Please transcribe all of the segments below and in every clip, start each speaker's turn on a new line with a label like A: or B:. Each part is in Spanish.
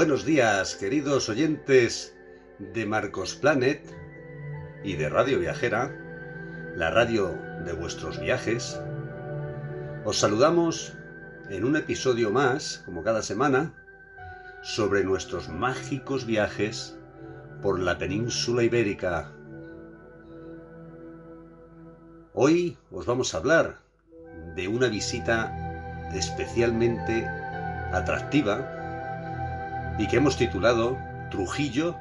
A: Buenos días, queridos oyentes de Marcos Planet y de Radio Viajera, la radio de vuestros viajes. Os saludamos en un episodio más, como cada semana, sobre nuestros mágicos viajes por la península ibérica. Hoy os vamos a hablar de una visita especialmente atractiva y que hemos titulado Trujillo,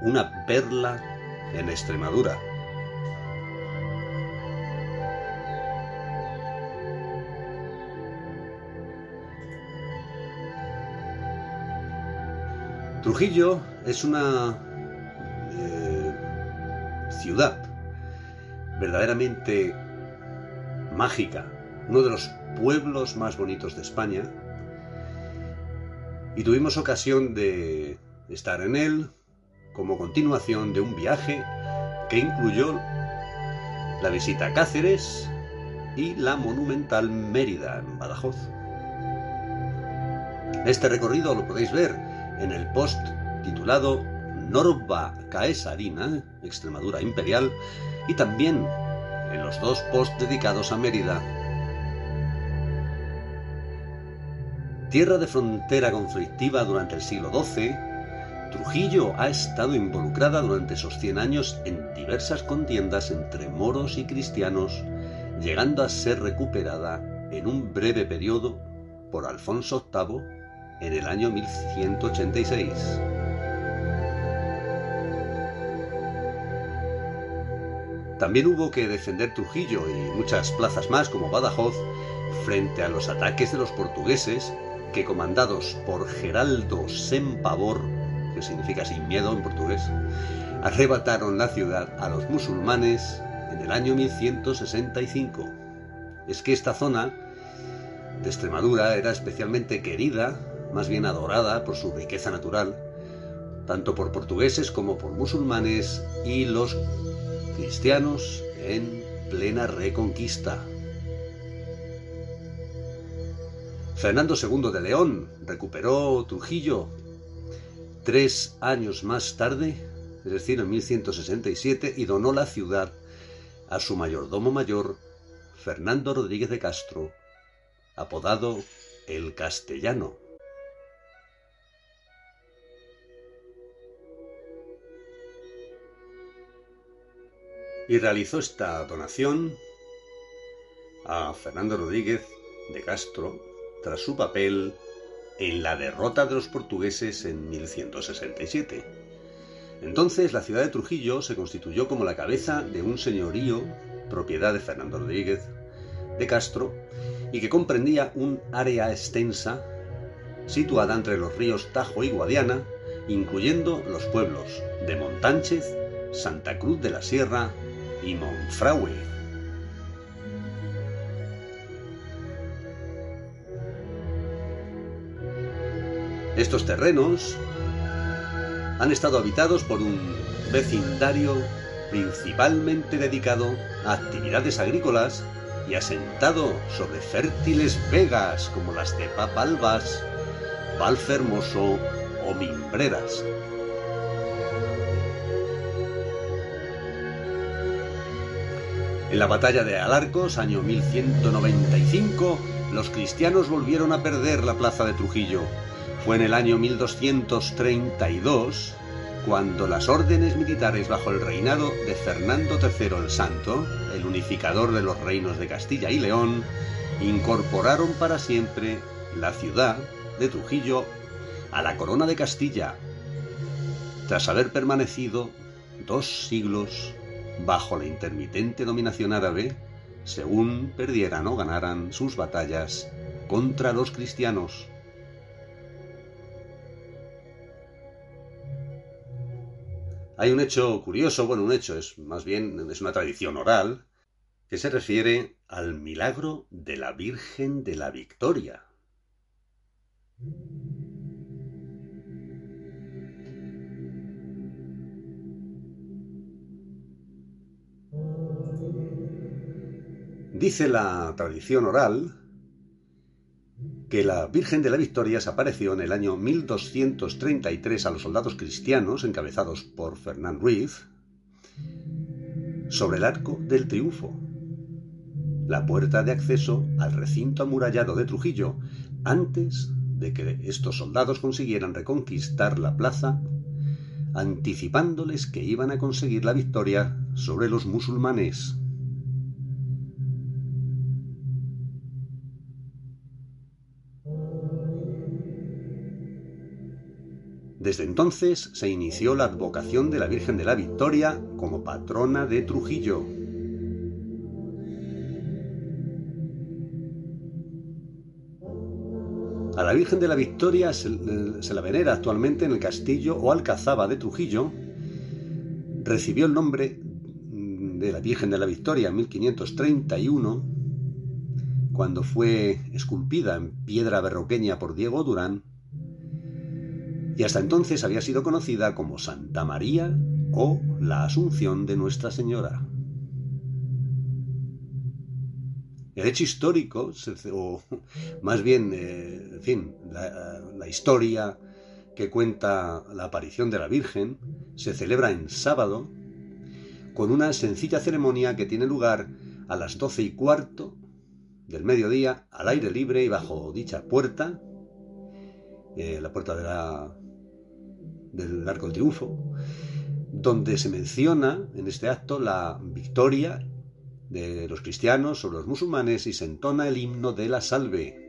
A: una perla en Extremadura. Trujillo es una eh, ciudad verdaderamente mágica, uno de los pueblos más bonitos de España, y tuvimos ocasión de estar en él como continuación de un viaje que incluyó la visita a Cáceres y la monumental Mérida en Badajoz. Este recorrido lo podéis ver en el post titulado Norba Caesarina, Extremadura Imperial, y también en los dos posts dedicados a Mérida, Tierra de frontera conflictiva durante el siglo XII, Trujillo ha estado involucrada durante esos 100 años en diversas contiendas entre moros y cristianos, llegando a ser recuperada en un breve periodo por Alfonso VIII en el año 1186. También hubo que defender Trujillo y muchas plazas más como Badajoz frente a los ataques de los portugueses que comandados por Geraldo Sem Pavor, que significa sin miedo en portugués, arrebataron la ciudad a los musulmanes en el año 1165. Es que esta zona de Extremadura era especialmente querida, más bien adorada por su riqueza natural, tanto por portugueses como por musulmanes y los cristianos en plena reconquista. Fernando II de León recuperó Trujillo tres años más tarde, es decir, en 1167, y donó la ciudad a su mayordomo mayor, Fernando Rodríguez de Castro, apodado el Castellano. Y realizó esta donación a Fernando Rodríguez de Castro tras su papel en la derrota de los portugueses en 1167. Entonces la ciudad de Trujillo se constituyó como la cabeza de un señorío, propiedad de Fernando Rodríguez de Castro, y que comprendía un área extensa situada entre los ríos Tajo y Guadiana, incluyendo los pueblos de Montánchez, Santa Cruz de la Sierra y Monfragüe. Estos terrenos han estado habitados por un vecindario principalmente dedicado a actividades agrícolas y asentado sobre fértiles vegas como las de Papalbas, Valfermoso o Mimbreras. En la batalla de Alarcos, año 1195, los cristianos volvieron a perder la plaza de Trujillo. Fue en el año 1232 cuando las órdenes militares bajo el reinado de Fernando III el Santo, el unificador de los reinos de Castilla y León, incorporaron para siempre la ciudad de Trujillo a la corona de Castilla, tras haber permanecido dos siglos bajo la intermitente dominación árabe, según perdieran o ganaran sus batallas contra los cristianos. Hay un hecho curioso, bueno, un hecho es más bien es una tradición oral que se refiere al milagro de la Virgen de la Victoria. Dice la tradición oral que la Virgen de la Victoria se apareció en el año 1233 a los soldados cristianos, encabezados por Fernán Ruiz, sobre el arco del triunfo, la puerta de acceso al recinto amurallado de Trujillo, antes de que estos soldados consiguieran reconquistar la plaza, anticipándoles que iban a conseguir la victoria sobre los musulmanes. Desde entonces se inició la advocación de la Virgen de la Victoria como patrona de Trujillo. A la Virgen de la Victoria se, la venera actualmente en el castillo o alcazaba de Trujillo. Recibió el nombre de la Virgen de la Victoria en 1531, cuando fue esculpida en piedra berroqueña por Diego Durán y hasta entonces había sido conocida como Santa María o la Asunción de Nuestra Señora. El hecho histórico, o más bien, eh, en fin, la, la historia que cuenta la aparición de la Virgen, se celebra en sábado con una sencilla ceremonia que tiene lugar a las doce y cuarto del mediodía al aire libre y bajo dicha puerta, eh, la puerta de la, del Arco del Triunfo, donde se menciona en este acto la victoria de los cristianos sobre los musulmanes y se entona el himno de la salve.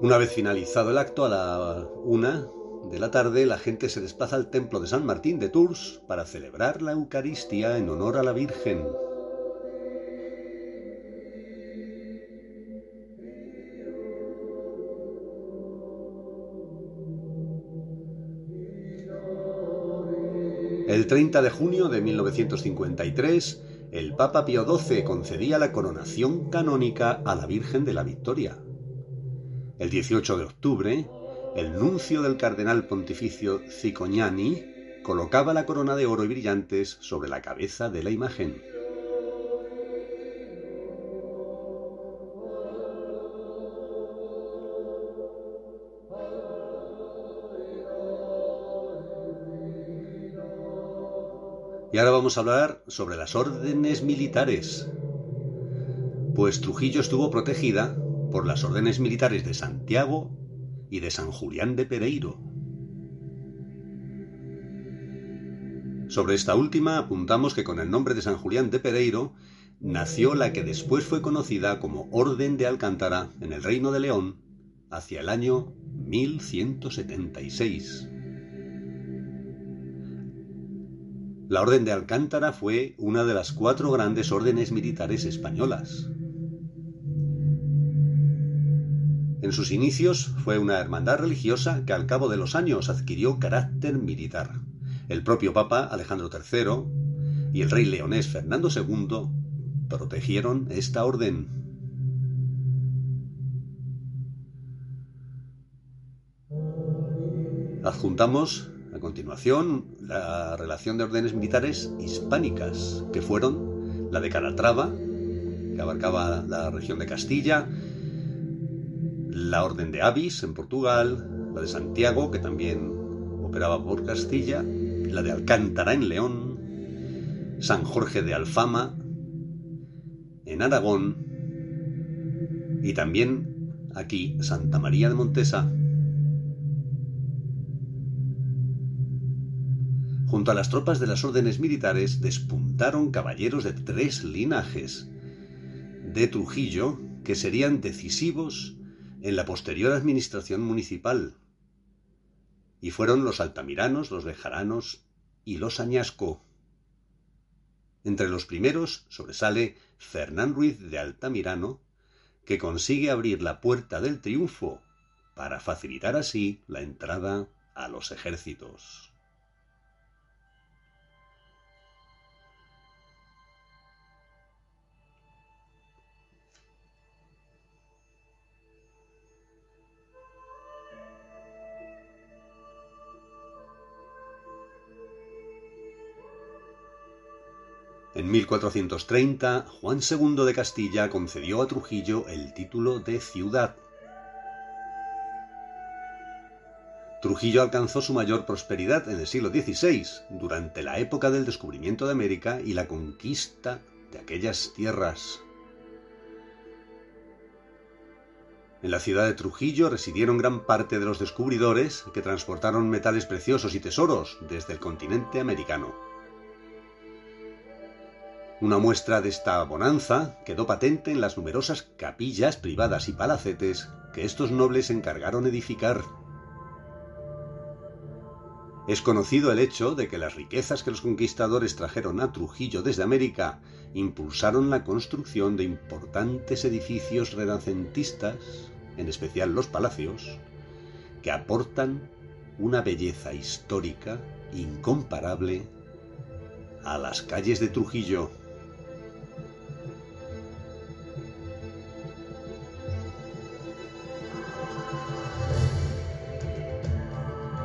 A: Una vez finalizado el acto, a la una de la tarde, la gente se desplaza al templo de San Martín de Tours para celebrar la Eucaristía en honor a la Virgen. El 30 de junio de 1953, el Papa Pío XII concedía la coronación canónica a la Virgen de la Victoria. El 18 de octubre, el nuncio del cardenal pontificio Cicognani colocaba la corona de oro y brillantes sobre la cabeza de la imagen. Y ahora vamos a hablar sobre las órdenes militares. Pues Trujillo estuvo protegida por las órdenes militares de Santiago y de San Julián de Pereiro. Sobre esta última apuntamos que con el nombre de San Julián de Pereiro nació la que después fue conocida como Orden de Alcántara en el Reino de León hacia el año 1176. La Orden de Alcántara fue una de las cuatro grandes órdenes militares españolas. En sus inicios fue una hermandad religiosa que al cabo de los años adquirió carácter militar. El propio Papa Alejandro III y el rey leonés Fernando II protegieron esta orden. Adjuntamos a continuación, la relación de órdenes militares hispánicas, que fueron la de Calatrava, que abarcaba la región de Castilla, la Orden de Avis en Portugal, la de Santiago, que también operaba por Castilla, la de Alcántara en León, San Jorge de Alfama en Aragón y también aquí Santa María de Montesa Junto a las tropas de las órdenes militares despuntaron caballeros de tres linajes de Trujillo que serían decisivos en la posterior administración municipal. Y fueron los altamiranos, los bejaranos y los añasco. Entre los primeros sobresale Fernán Ruiz de Altamirano, que consigue abrir la puerta del triunfo para facilitar así la entrada a los ejércitos. En 1430, Juan II de Castilla concedió a Trujillo el título de ciudad. Trujillo alcanzó su mayor prosperidad en el siglo XVI, durante la época del descubrimiento de América y la conquista de aquellas tierras. En la ciudad de Trujillo residieron gran parte de los descubridores que transportaron metales preciosos y tesoros desde el continente americano. Una muestra de esta bonanza quedó patente en las numerosas capillas privadas y palacetes que estos nobles encargaron edificar. Es conocido el hecho de que las riquezas que los conquistadores trajeron a Trujillo desde América impulsaron la construcción de importantes edificios renacentistas, en especial los palacios, que aportan una belleza histórica incomparable a las calles de Trujillo.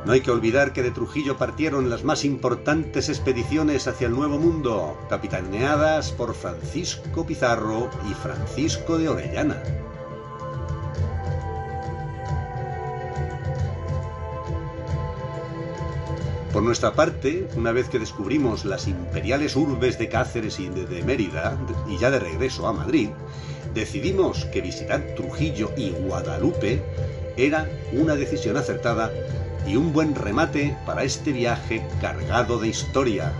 A: No hay que olvidar que de Trujillo partieron las más importantes expediciones hacia el Nuevo Mundo, capitaneadas por Francisco Pizarro y Francisco de Orellana. Por nuestra parte, una vez que descubrimos las imperiales urbes de Cáceres y de Mérida, y ya de regreso a Madrid, decidimos que visitar Trujillo y Guadalupe era una decisión acertada y un buen remate para este viaje cargado de historia.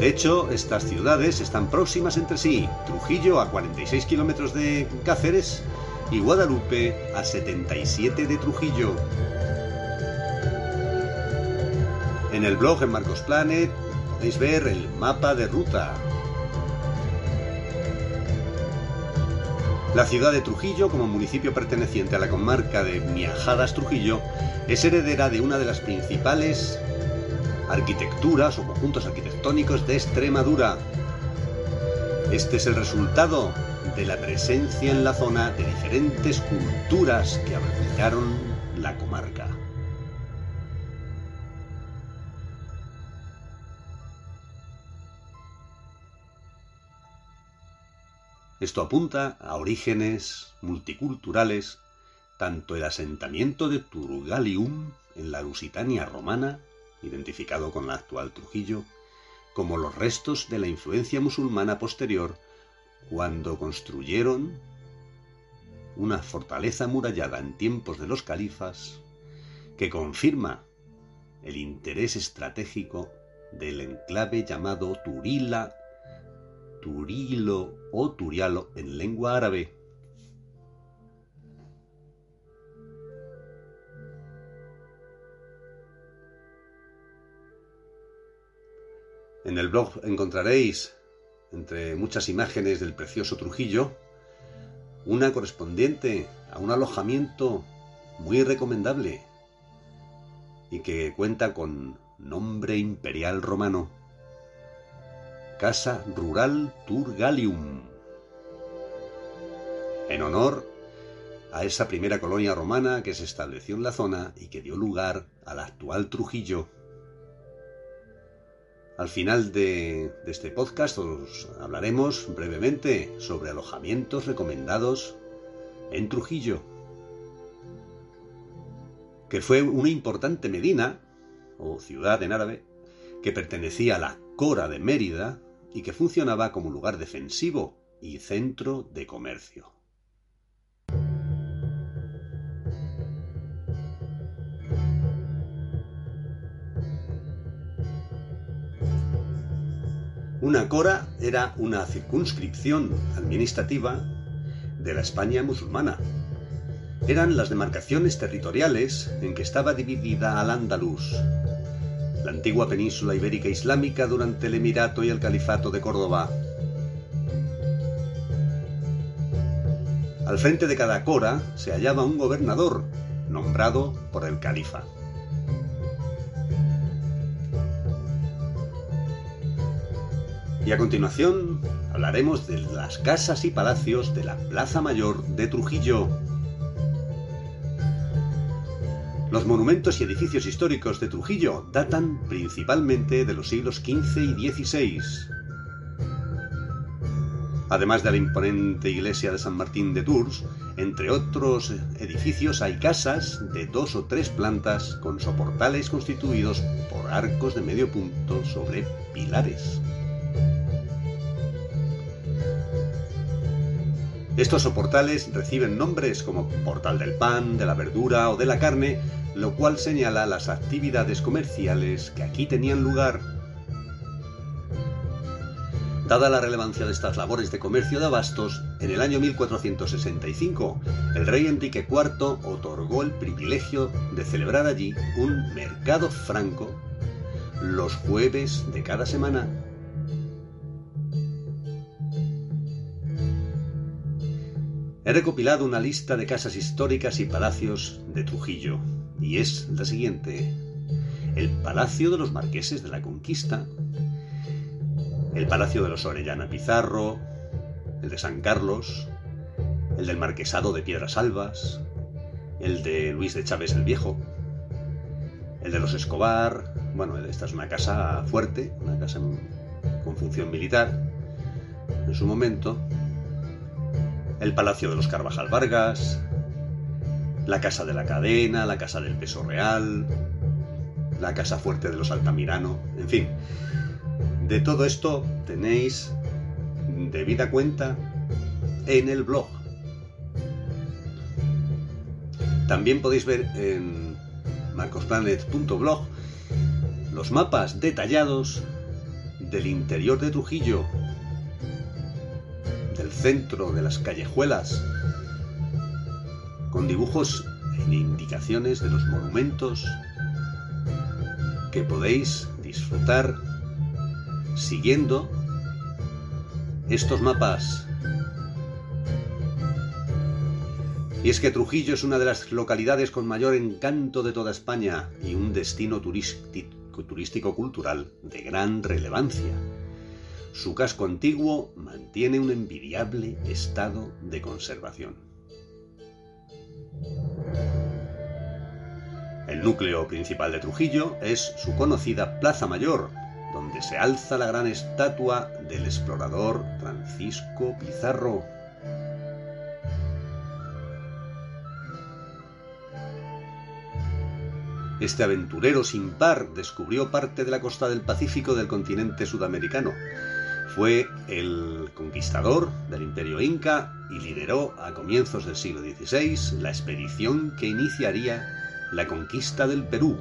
A: De hecho, estas ciudades están próximas entre sí. Trujillo a 46 kilómetros de Cáceres y Guadalupe a 77 de Trujillo. En el blog en Marcos Planet podéis ver el mapa de ruta. La ciudad de Trujillo, como municipio perteneciente a la comarca de Miajadas Trujillo, es heredera de una de las principales arquitecturas o conjuntos arquitectónicos de Extremadura. Este es el resultado de la presencia en la zona de diferentes culturas que habitaron la comarca. Esto apunta a orígenes multiculturales, tanto el asentamiento de Turgalium en la Lusitania romana, identificado con la actual Trujillo, como los restos de la influencia musulmana posterior cuando construyeron una fortaleza murallada en tiempos de los califas que confirma el interés estratégico del enclave llamado Turila Turilo o Turialo en lengua árabe. En el blog encontraréis, entre muchas imágenes del precioso Trujillo, una correspondiente a un alojamiento muy recomendable y que cuenta con nombre imperial romano. Casa Rural Turgalium, en honor a esa primera colonia romana que se estableció en la zona y que dio lugar al actual Trujillo. Al final de, este podcast os hablaremos brevemente sobre alojamientos recomendados en Trujillo, que fue una importante medina o ciudad en árabe que pertenecía a la Cora de Mérida y que funcionaba como lugar defensivo y centro de comercio. Una cora era una circunscripción administrativa de la España musulmana. Eran las demarcaciones territoriales en que estaba dividida al andaluz, la antigua península ibérica islámica durante el Emirato y el Califato de Córdoba. Al frente de cada cora se hallaba un gobernador, nombrado por el califa. Y a continuación hablaremos de las casas y palacios de la Plaza Mayor de Trujillo. Los monumentos y edificios históricos de Trujillo datan principalmente de los siglos XV y XVI. Además de la imponente iglesia de San Martín de Tours, entre otros edificios hay casas de dos o tres plantas con soportales constituidos por arcos de medio punto sobre pilares. Estos soportales reciben nombres como Portal del Pan, de la Verdura o de la Carne, lo cual señala las actividades comerciales que aquí tenían lugar. Dada la relevancia de estas labores de comercio de abastos, en el año 1465 el rey Enrique IV otorgó el privilegio de celebrar allí un mercado franco los jueves de cada semana He recopilado una lista de casas históricas y palacios de Trujillo, y es la siguiente. El Palacio de los Marqueses de la Conquista, el Palacio de los Orellana Pizarro, el de San Carlos, el del Marquesado de Piedras Albas, el de Luis de Chávez el Viejo, el de los Escobar, bueno, esta es una casa fuerte, una casa con función militar. En su momento, el Palacio de los Carvajal Vargas, la Casa de la Cadena, la Casa del Peso Real, la Casa Fuerte de los Altamirano, en fin. De todo esto tenéis debida cuenta en el blog. También podéis ver en marcosplanet.blog los mapas detallados del interior de Trujillo centro de las callejuelas, con dibujos e indicaciones de los monumentos que podéis disfrutar siguiendo estos mapas. Y es que Trujillo es una de las localidades con mayor encanto de toda España y un destino turístico cultural de gran relevancia su casco antiguo mantiene un envidiable estado de conservación. El núcleo principal de Trujillo es su conocida Plaza Mayor, donde se alza la gran estatua del explorador Francisco Pizarro. Este aventurero sin par descubrió parte de la costa del Pacífico del continente sudamericano fue el conquistador del imperio inca y lideró a comienzos del siglo XVI la expedición que iniciaría la conquista del Perú,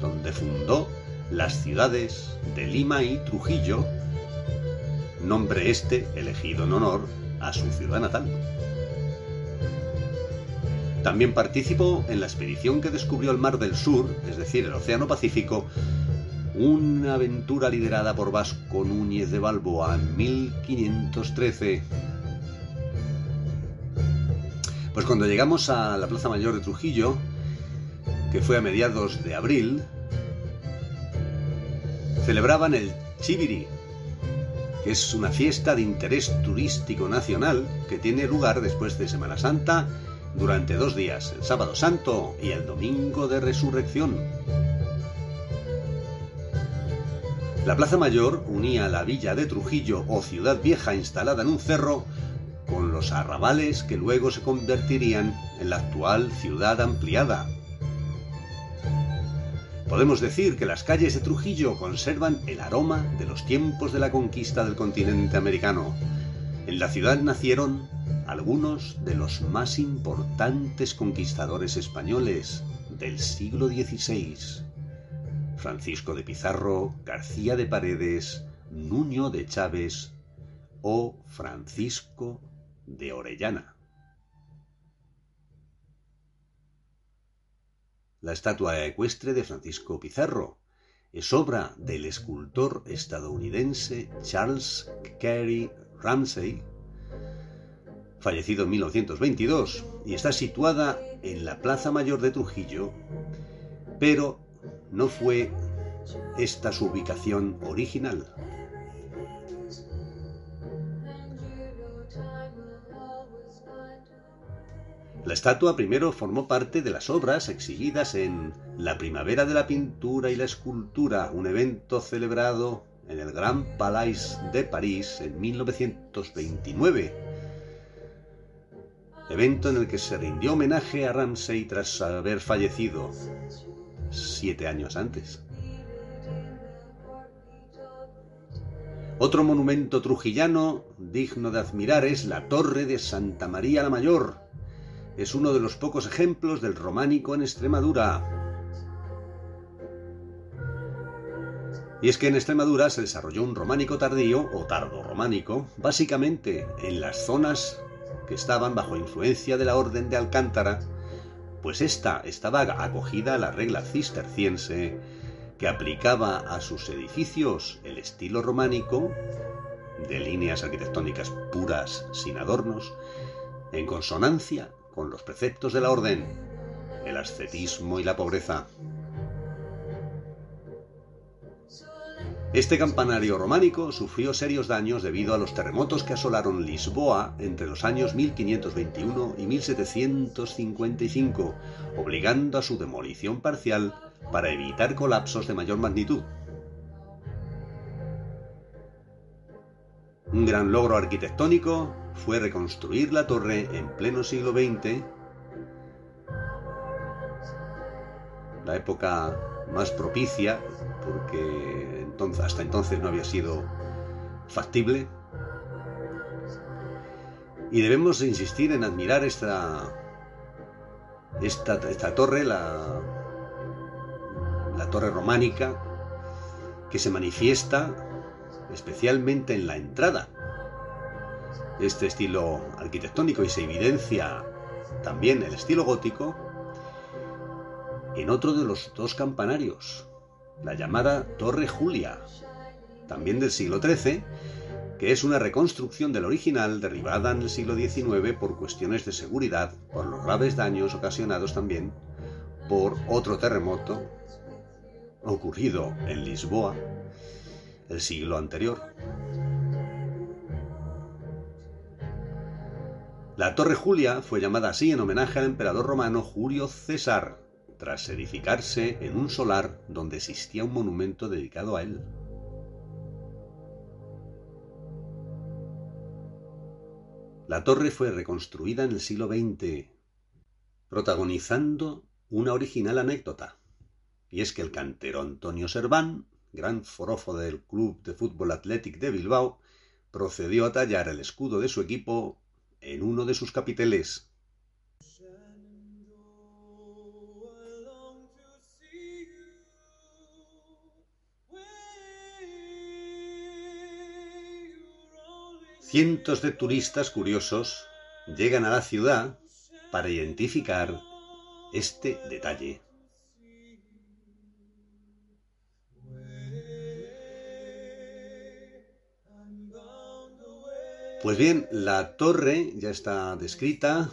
A: donde fundó las ciudades de Lima y Trujillo, nombre este elegido en honor a su ciudad natal. También participó en la expedición que descubrió el Mar del Sur, es decir, el Océano Pacífico, una aventura liderada por Vasco Núñez de Balboa en 1513. Pues cuando llegamos a la Plaza Mayor de Trujillo, que fue a mediados de abril, celebraban el Chiviri, que es una fiesta de interés turístico nacional que tiene lugar después de Semana Santa durante dos días, el sábado santo y el domingo de resurrección. La Plaza Mayor unía la villa de Trujillo o ciudad vieja instalada en un cerro con los arrabales que luego se convertirían en la actual ciudad ampliada. Podemos decir que las calles de Trujillo conservan el aroma de los tiempos de la conquista del continente americano. En la ciudad nacieron algunos de los más importantes conquistadores españoles del siglo XVI. Francisco de Pizarro, García de Paredes, Nuño de Chávez o Francisco de Orellana. La estatua ecuestre de Francisco Pizarro es obra del escultor estadounidense Charles Carey Ramsey. fallecido en 1922, y está situada en la Plaza Mayor de Trujillo, pero no fue esta su ubicación original. La estatua primero formó parte de las obras exhibidas en La Primavera de la Pintura y la Escultura, un evento celebrado en el Grand Palais de París en 1929. Evento en el que se rindió homenaje a Ramsay tras haber fallecido siete años antes. Otro monumento trujillano digno de admirar es la Torre de Santa María la Mayor. Es uno de los pocos ejemplos del románico en Extremadura. Y es que en Extremadura se desarrolló un románico tardío o tardo románico, básicamente en las zonas que estaban bajo influencia de la Orden de Alcántara, pues esta estaba acogida a la regla cisterciense que aplicaba a sus edificios el estilo románico, de líneas arquitectónicas puras sin adornos, en consonancia con los preceptos de la orden, el ascetismo y la pobreza. Este campanario románico sufrió serios daños debido a los terremotos que asolaron Lisboa entre los años 1521 y 1755, obligando a su demolición parcial para evitar colapsos de mayor magnitud. Un gran logro arquitectónico fue reconstruir la torre en pleno siglo XX, la época más propicia, porque hasta entonces no había sido factible. Y debemos insistir en admirar esta, esta, esta torre, la, la torre románica, que se manifiesta especialmente en la entrada. Este estilo arquitectónico y se evidencia también el estilo gótico en otro de los dos campanarios, la llamada Torre Julia, también del siglo XIII, que es una reconstrucción del original derribada en el siglo XIX por cuestiones de seguridad, por los graves daños ocasionados también por otro terremoto ocurrido en Lisboa el siglo anterior. La Torre Julia fue llamada así en homenaje al emperador romano Julio César, tras edificarse en un solar donde existía un monumento dedicado a él. La torre fue reconstruida en el siglo XX, protagonizando una original anécdota, y es que el cantero Antonio Serván gran forofo del Club de Fútbol Athletic de Bilbao, procedió a tallar el escudo de su equipo en uno de sus capiteles. Cientos de turistas curiosos llegan a la ciudad para identificar este detalle. Pues bien, la torre ya está descrita,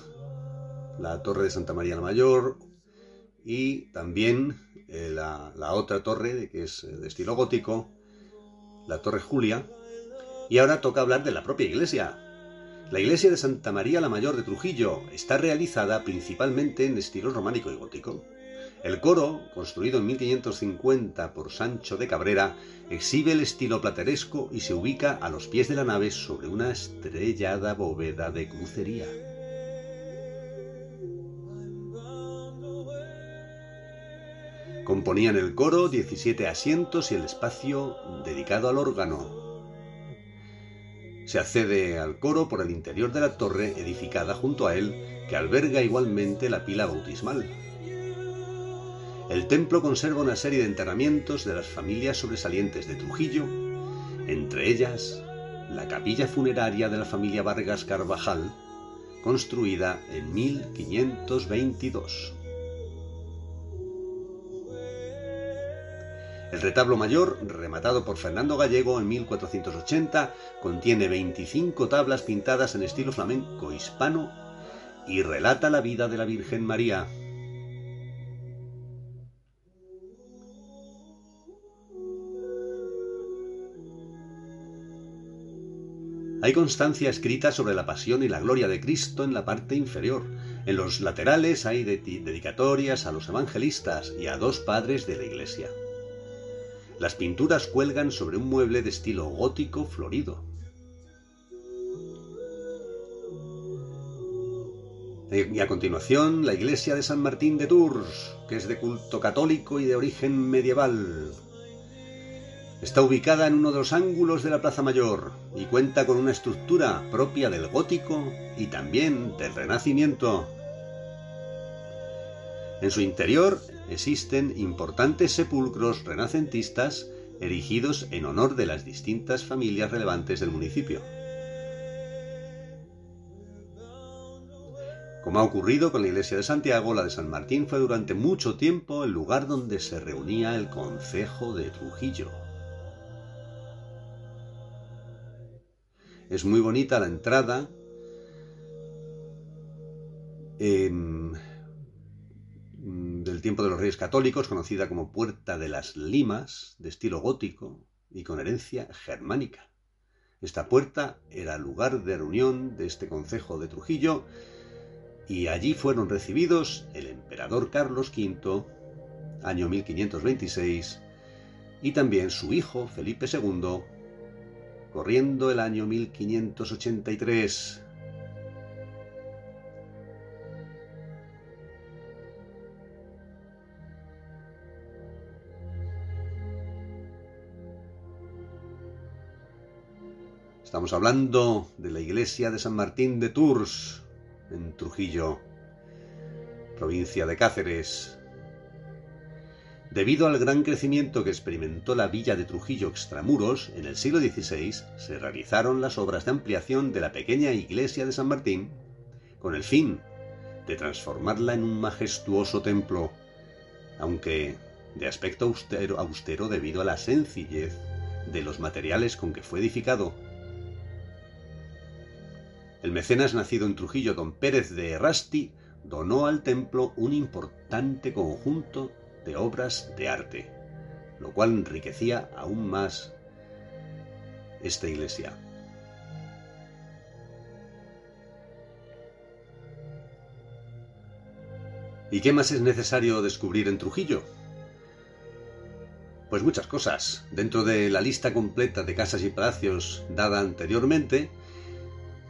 A: la torre de Santa María la Mayor y también eh, la, la, otra torre que es de estilo gótico, la Torre Julia. Y ahora toca hablar de la propia iglesia. La iglesia de Santa María la Mayor de Trujillo está realizada principalmente en estilo románico y gótico. El coro, construido en 1550 por Sancho de Cabrera, exhibe el estilo plateresco y se ubica a los pies de la nave sobre una estrellada bóveda de crucería. Componían el coro 17 asientos y el espacio dedicado al órgano. Se accede al coro por el interior de la torre edificada junto a él, que alberga igualmente la pila bautismal. El templo conserva una serie de enterramientos de las familias sobresalientes de Trujillo, entre ellas la capilla funeraria de la familia Vargas Carvajal, construida en 1522. El retablo mayor, rematado por Fernando Gallego en 1480, contiene 25 tablas pintadas en estilo flamenco hispano y relata la vida de la Virgen María. Hay constancia escrita sobre la pasión y la gloria de Cristo en la parte inferior. En los laterales hay dedicatorias a los evangelistas y a dos padres de la iglesia. Las pinturas cuelgan sobre un mueble de estilo gótico florido. Y a continuación, la iglesia de San Martín de Tours, que es de culto católico y de origen medieval, Está ubicada en uno de los ángulos de la Plaza Mayor y cuenta con una estructura propia del gótico y también del Renacimiento. En su interior existen importantes sepulcros renacentistas erigidos en honor de las distintas familias relevantes del municipio. Como ha ocurrido con la iglesia de Santiago, la de San Martín fue durante mucho tiempo el lugar donde se reunía el concejo de Trujillo. Es muy bonita la entrada. Em, del tiempo de los Reyes Católicos, conocida como Puerta de las Limas, de estilo gótico y con herencia germánica. Esta puerta era lugar de reunión de este concejo de Trujillo y allí fueron recibidos el emperador Carlos V, año 1526, y también su hijo Felipe II, corriendo el año 1583. Estamos hablando de la iglesia de San Martín de Tours, en Trujillo, provincia de Cáceres, Debido al gran crecimiento que experimentó la villa de Trujillo extramuros en el siglo XVI, se realizaron las obras de ampliación de la pequeña iglesia de San Martín, con el fin de transformarla en un majestuoso templo, aunque de aspecto austero, debido a la sencillez de los materiales con que fue edificado. El mecenas nacido en Trujillo, don Pérez de Errasti, donó al templo un importante conjunto de obras de arte, lo cual enriquecía aún más esta iglesia. ¿Y qué más es necesario descubrir en Trujillo? Pues muchas cosas. Dentro de la lista completa de casas y palacios dada anteriormente,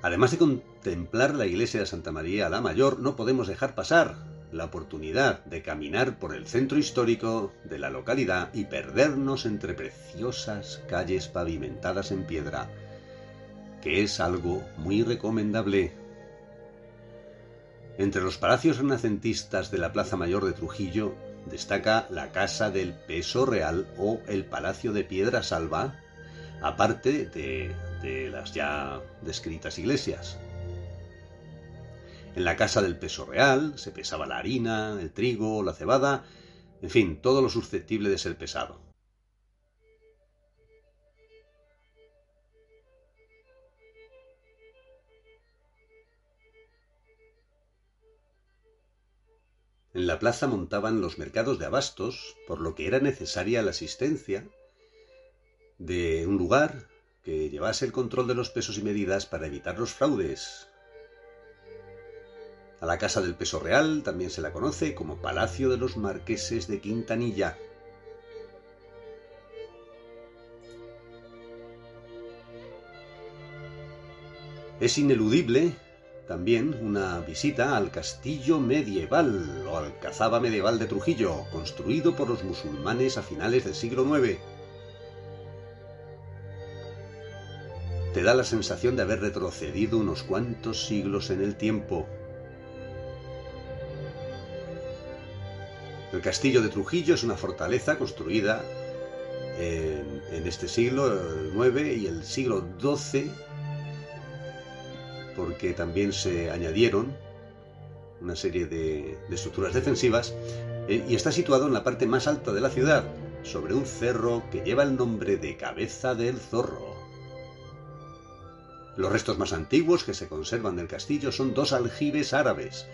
A: además de contemplar la iglesia de Santa María la Mayor, no podemos dejar pasar la oportunidad de caminar por el centro histórico de la localidad y perdernos entre preciosas calles pavimentadas en piedra, que es algo muy recomendable. Entre los palacios renacentistas de la Plaza Mayor de Trujillo destaca la Casa del Peso Real o el Palacio de Piedra Salva, aparte de, de las ya descritas iglesias. En la casa del peso real se pesaba la harina, el trigo, la cebada, en fin, todo lo susceptible de ser pesado. En la plaza montaban los mercados de abastos, por lo que era necesaria la asistencia de un lugar que llevase el control de los pesos y medidas para evitar los fraudes, a la Casa del Peso Real también se la conoce como Palacio de los Marqueses de Quintanilla. Es ineludible también una visita al castillo medieval o alcazaba medieval de Trujillo, construido por los musulmanes a finales del siglo IX. Te da la sensación de haber retrocedido unos cuantos siglos en el tiempo. El castillo de Trujillo es una fortaleza construida en, este siglo IX y el siglo XII, porque también se añadieron una serie de, estructuras defensivas, eh, y está situado en la parte más alta de la ciudad, sobre un cerro que lleva el nombre de Cabeza del Zorro. Los restos más antiguos que se conservan del castillo son dos aljibes árabes,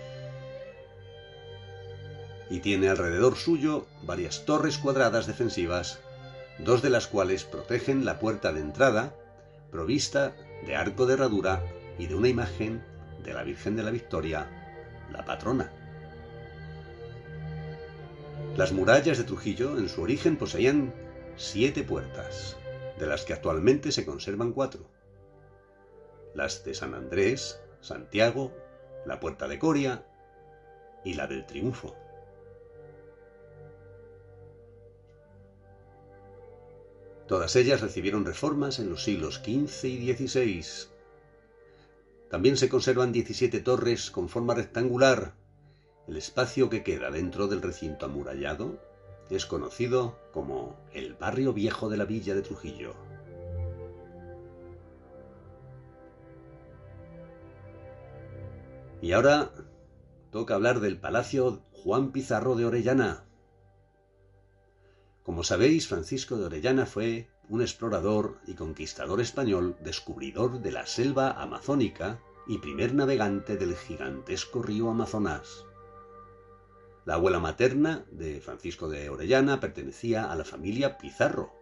A: y tiene alrededor suyo varias torres cuadradas defensivas, dos de las cuales protegen la puerta de entrada, provista de arco de herradura y de una imagen de la Virgen de la Victoria, la patrona. Las murallas de Trujillo en su origen poseían siete puertas, de las que actualmente se conservan cuatro. Las de San Andrés, Santiago, la Puerta de Coria y la del Triunfo. Todas ellas recibieron reformas en los siglos XV y XVI. También se conservan 17 torres con forma rectangular. El espacio que queda dentro del recinto amurallado es conocido como el barrio viejo de la villa de Trujillo. Y ahora toca hablar del Palacio Juan Pizarro de Orellana, como sabéis, Francisco de Orellana fue un explorador y conquistador español, descubridor de la selva amazónica y primer navegante del gigantesco río Amazonas. La abuela materna de Francisco de Orellana pertenecía a la familia Pizarro.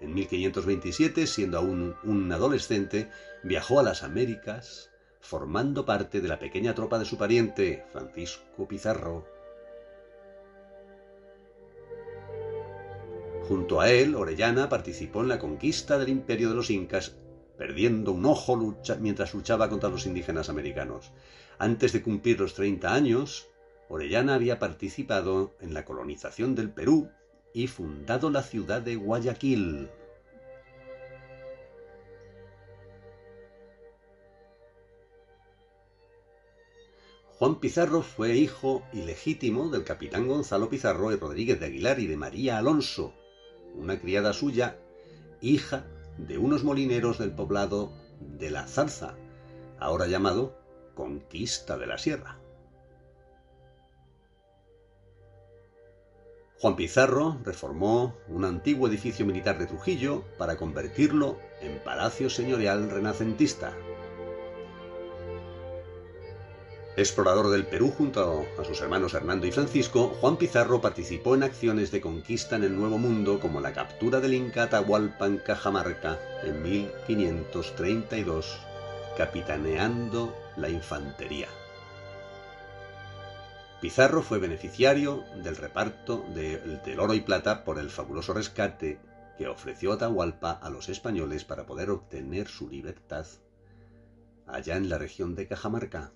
A: En 1527, siendo aún un adolescente, viajó a las Américas, formando parte de la pequeña tropa de su pariente, Francisco Pizarro, Junto a él, Orellana participó en la conquista del imperio de los incas, perdiendo un ojo mientras luchaba contra los indígenas americanos. Antes de cumplir los 30 años, Orellana había participado en la colonización del Perú y fundado la ciudad de Guayaquil. Juan Pizarro fue hijo ilegítimo del capitán Gonzalo Pizarro y Rodríguez de Aguilar y de María Alonso, una criada suya, hija de unos molineros del poblado de La Zarza, ahora llamado Conquista de la Sierra. Juan Pizarro reformó un antiguo edificio militar de Trujillo para convertirlo en palacio señorial renacentista, Explorador del Perú junto a sus hermanos Hernando y Francisco, Juan Pizarro participó en acciones de conquista en el Nuevo Mundo como la captura del Inca Atahualpa en Cajamarca en 1532, capitaneando la infantería. Pizarro fue beneficiario del reparto del oro y plata por el fabuloso rescate que ofreció Atahualpa a los españoles para poder obtener su libertad allá en la región de Cajamarca.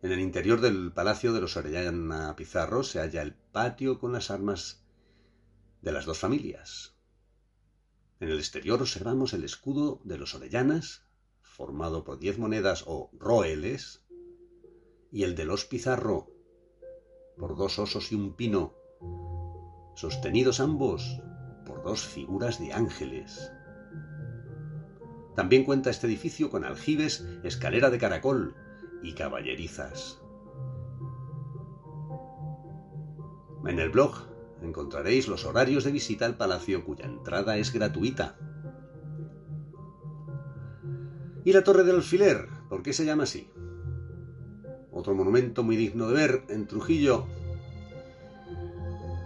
A: En el interior del palacio de los Orellana Pizarro se halla el patio con las armas de las dos familias. En el exterior observamos el escudo de los Orellanas, formado por diez monedas o roeles, y el de los Pizarro, por dos osos y un pino, sostenidos ambos por dos figuras de ángeles. También cuenta este edificio con aljibes, escalera de caracol, y caballerizas. En el blog encontraréis los horarios de visita al palacio cuya entrada es gratuita. ¿Y la Torre del Alfiler? ¿Por qué se llama así? Otro monumento muy digno de ver en Trujillo.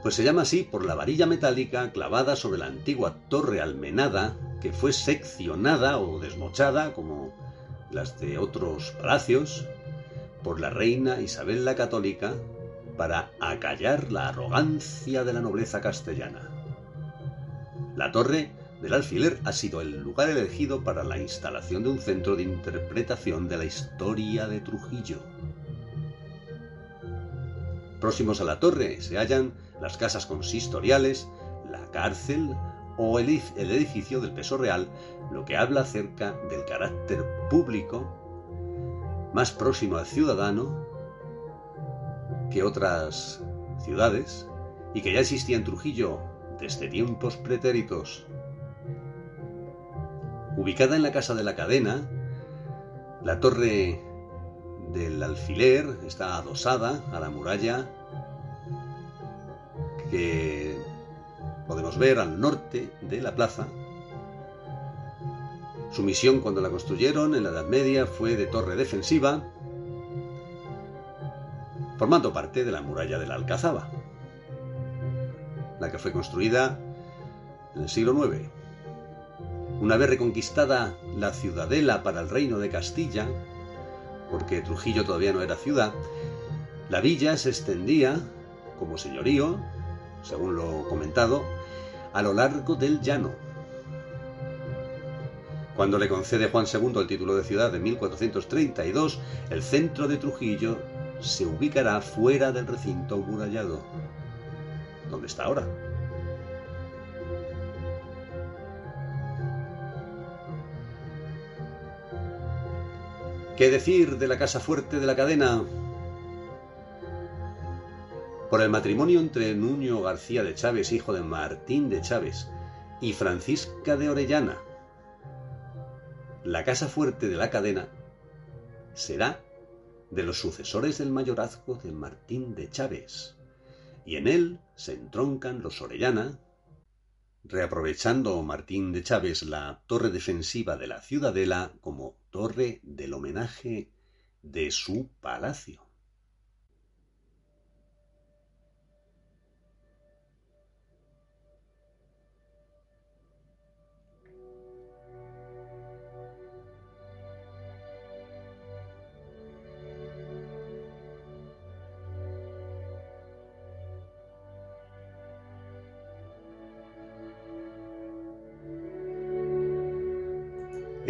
A: Pues se llama así por la varilla metálica clavada sobre la antigua torre almenada que fue seccionada o desmochada, como las de otros palacios, por la reina Isabel la Católica para acallar la arrogancia de la nobleza castellana. La torre del alfiler ha sido el lugar elegido para la instalación de un centro de interpretación de la historia de Trujillo. Próximos a la torre se hallan las casas consistoriales, la cárcel o el, edificio del peso real, lo que habla acerca del carácter público más próximo al ciudadano que otras ciudades y que ya existía en Trujillo desde tiempos pretéritos. Ubicada en la Casa de la Cadena, la torre del alfiler está adosada a la muralla que podemos ver al norte de la plaza. Su misión cuando la construyeron en la Edad Media fue de torre defensiva, formando parte de la muralla de la Alcazaba, la que fue construida en el siglo IX. Una vez reconquistada la ciudadela para el reino de Castilla, porque Trujillo todavía no era ciudad, la villa se extendía como señorío, según lo comentado, a lo largo del llano. Cuando le concede Juan II el título de ciudad en 1432, el centro de Trujillo se ubicará fuera del recinto murallado, donde está ahora. ¿Qué decir de la casa fuerte de la cadena? Por el matrimonio entre Nuño García de Chávez, hijo de Martín de Chávez, y Francisca de Orellana, la casa fuerte de la cadena será de los sucesores del mayorazgo de Martín de Chávez, y en él se entroncan los Orellana, reaprovechando Martín de Chávez la torre defensiva de la ciudadela como torre del homenaje de su palacio.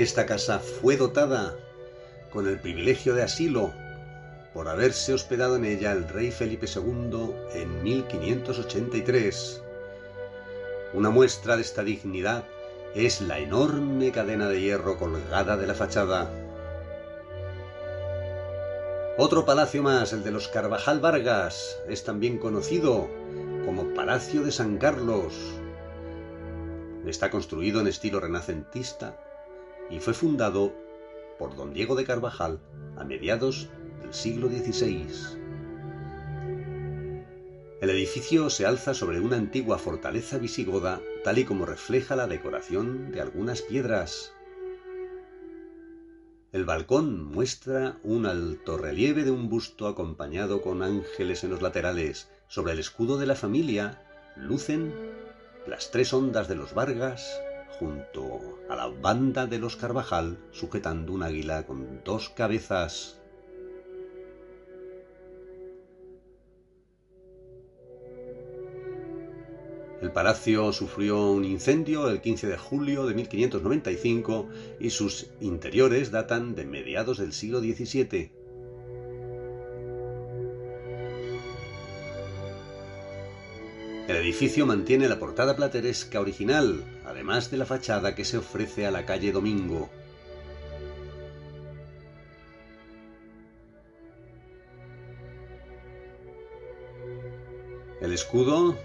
A: Esta casa fue dotada con el privilegio de asilo por haberse hospedado en ella el rey Felipe II en 1583. Una muestra de esta dignidad es la enorme cadena de hierro colgada de la fachada. Otro palacio más, el de los Carvajal Vargas, es también conocido como Palacio de San Carlos. Está construido en estilo renacentista y fue fundado por don Diego de Carvajal a mediados del siglo XVI. El edificio se alza sobre una antigua fortaleza visigoda, tal y como refleja la decoración de algunas piedras. El balcón muestra un alto relieve de un busto acompañado con ángeles en los laterales. Sobre el escudo de la familia lucen las tres ondas de los Vargas, junto a la banda de los Carvajal sujetando un águila con dos cabezas. El palacio sufrió un incendio el 15 de julio de 1595 y sus interiores datan de mediados del siglo XVII. El edificio mantiene la portada plateresca original, además de la fachada que se ofrece a la calle Domingo. El escudo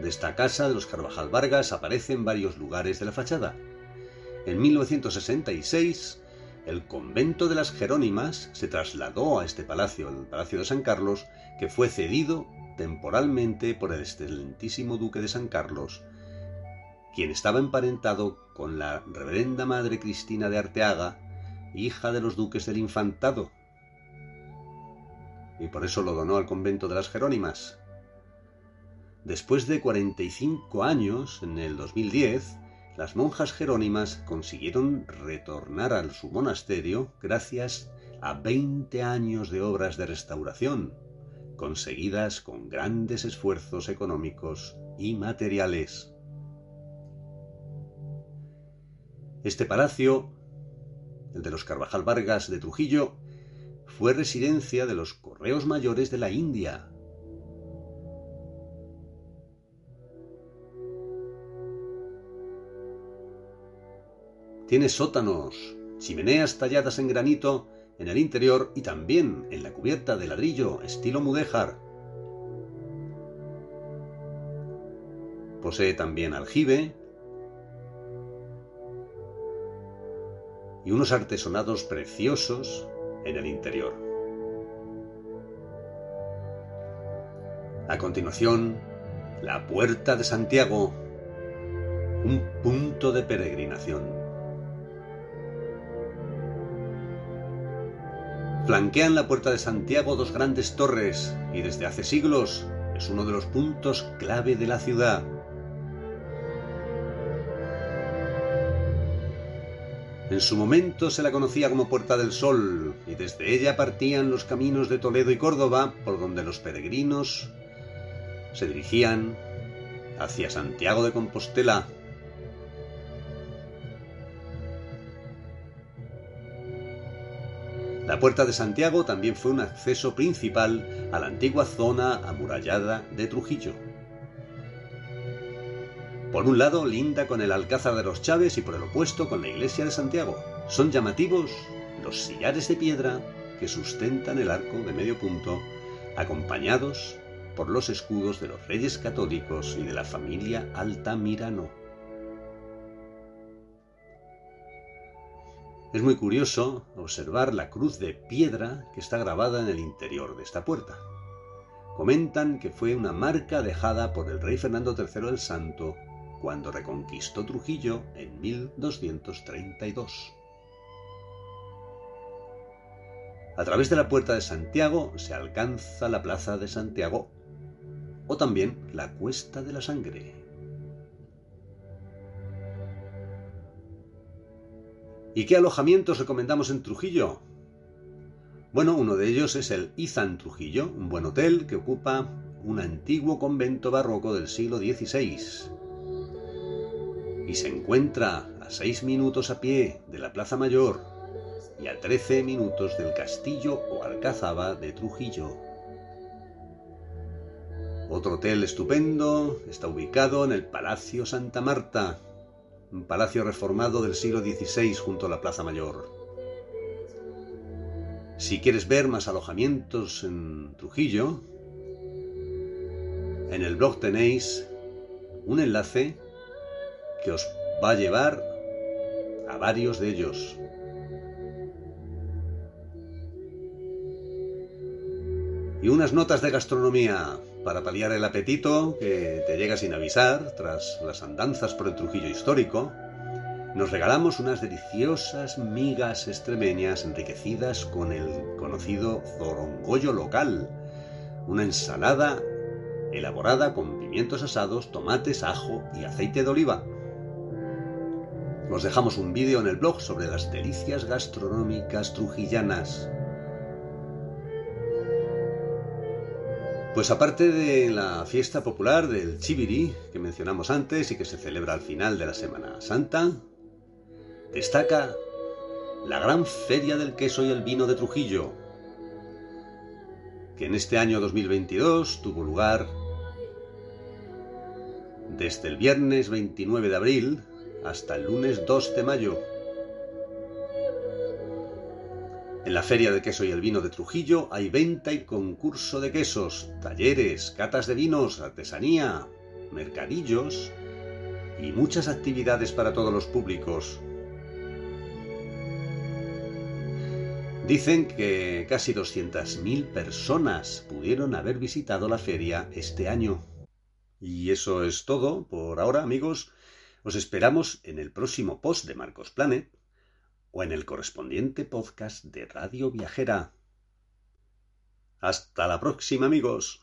A: de esta casa de los Carvajal Vargas aparece en varios lugares de la fachada. En 1966, el convento de las Jerónimas se trasladó a este palacio, el Palacio de San Carlos, que fue cedido temporalmente por el excelentísimo duque de San Carlos, quien estaba emparentado con la reverenda madre Cristina de Arteaga, hija de los duques del infantado, y por eso lo donó al convento de las Jerónimas. Después de 45 años, en el 2010, las monjas jerónimas consiguieron retornar a su monasterio gracias a 20 años de obras de restauración, conseguidas con grandes esfuerzos económicos y materiales. Este palacio, el de los Carvajal Vargas de Trujillo, fue residencia de los correos mayores de la India. Tiene sótanos, chimeneas talladas en granito en el interior y también en la cubierta de ladrillo estilo mudéjar. Posee también aljibe y unos artesonados preciosos en el interior. A continuación, la Puerta de Santiago, un punto de peregrinación. Flanquean la Puerta de Santiago dos grandes torres y desde hace siglos es uno de los puntos clave de la ciudad. En su momento se la conocía como Puerta del Sol y desde ella partían los caminos de Toledo y Córdoba por donde los peregrinos se dirigían hacia Santiago de Compostela. La Puerta de Santiago también fue un acceso principal a la antigua zona amurallada de Trujillo. Por un lado linda con el Alcázar de los Chaves y por el opuesto con la iglesia de Santiago. Son llamativos los sillares de piedra que sustentan el arco de medio punto, acompañados por los escudos de los reyes católicos y de la familia Altamirano. Es muy curioso observar la cruz de piedra que está grabada en el interior de esta puerta. Comentan que fue una marca dejada por el rey Fernando III el Santo cuando reconquistó Trujillo en 1232. A través de la Puerta de Santiago se alcanza la Plaza de Santiago o también la Cuesta de la Sangre. ¿Y qué alojamientos recomendamos en Trujillo? Bueno, uno de ellos es el Izan Trujillo, un buen hotel que ocupa un antiguo convento barroco del siglo XVI y se encuentra a 6 minutos a pie de la Plaza Mayor y a 13 minutos del castillo o alcazaba de Trujillo. Otro hotel estupendo está ubicado en el Palacio Santa Marta, un palacio reformado del siglo XVI junto a la Plaza Mayor. Si quieres ver más alojamientos en Trujillo, en el blog tenéis un enlace que os va a llevar a varios de ellos. Y unas notas de gastronomía para paliar el apetito que te llega sin avisar tras las andanzas por el Trujillo histórico. Nos regalamos unas deliciosas migas extremeñas enriquecidas con el conocido zorongollo local, una ensalada elaborada con pimientos asados, tomates, ajo y aceite de oliva. Os dejamos un vídeo en el blog sobre las delicias gastronómicas trujillanas. Pues aparte de la fiesta popular del Chiviri, que mencionamos antes y que se celebra al final de la Semana Santa, destaca la gran Feria del Queso y el Vino de Trujillo, que en este año 2022 tuvo lugar desde el viernes 29 de abril hasta el lunes 2 de mayo. En la Feria de Queso y el Vino de Trujillo hay venta y concurso de quesos, talleres, catas de vinos, artesanía, mercadillos y muchas actividades para todos los públicos. Dicen que casi 200.000 personas pudieron haber visitado la feria este año. Y eso es todo por ahora, amigos. Os esperamos en el próximo post de Marcos Planet o en el correspondiente podcast de Radio Viajera. Hasta la próxima, amigos.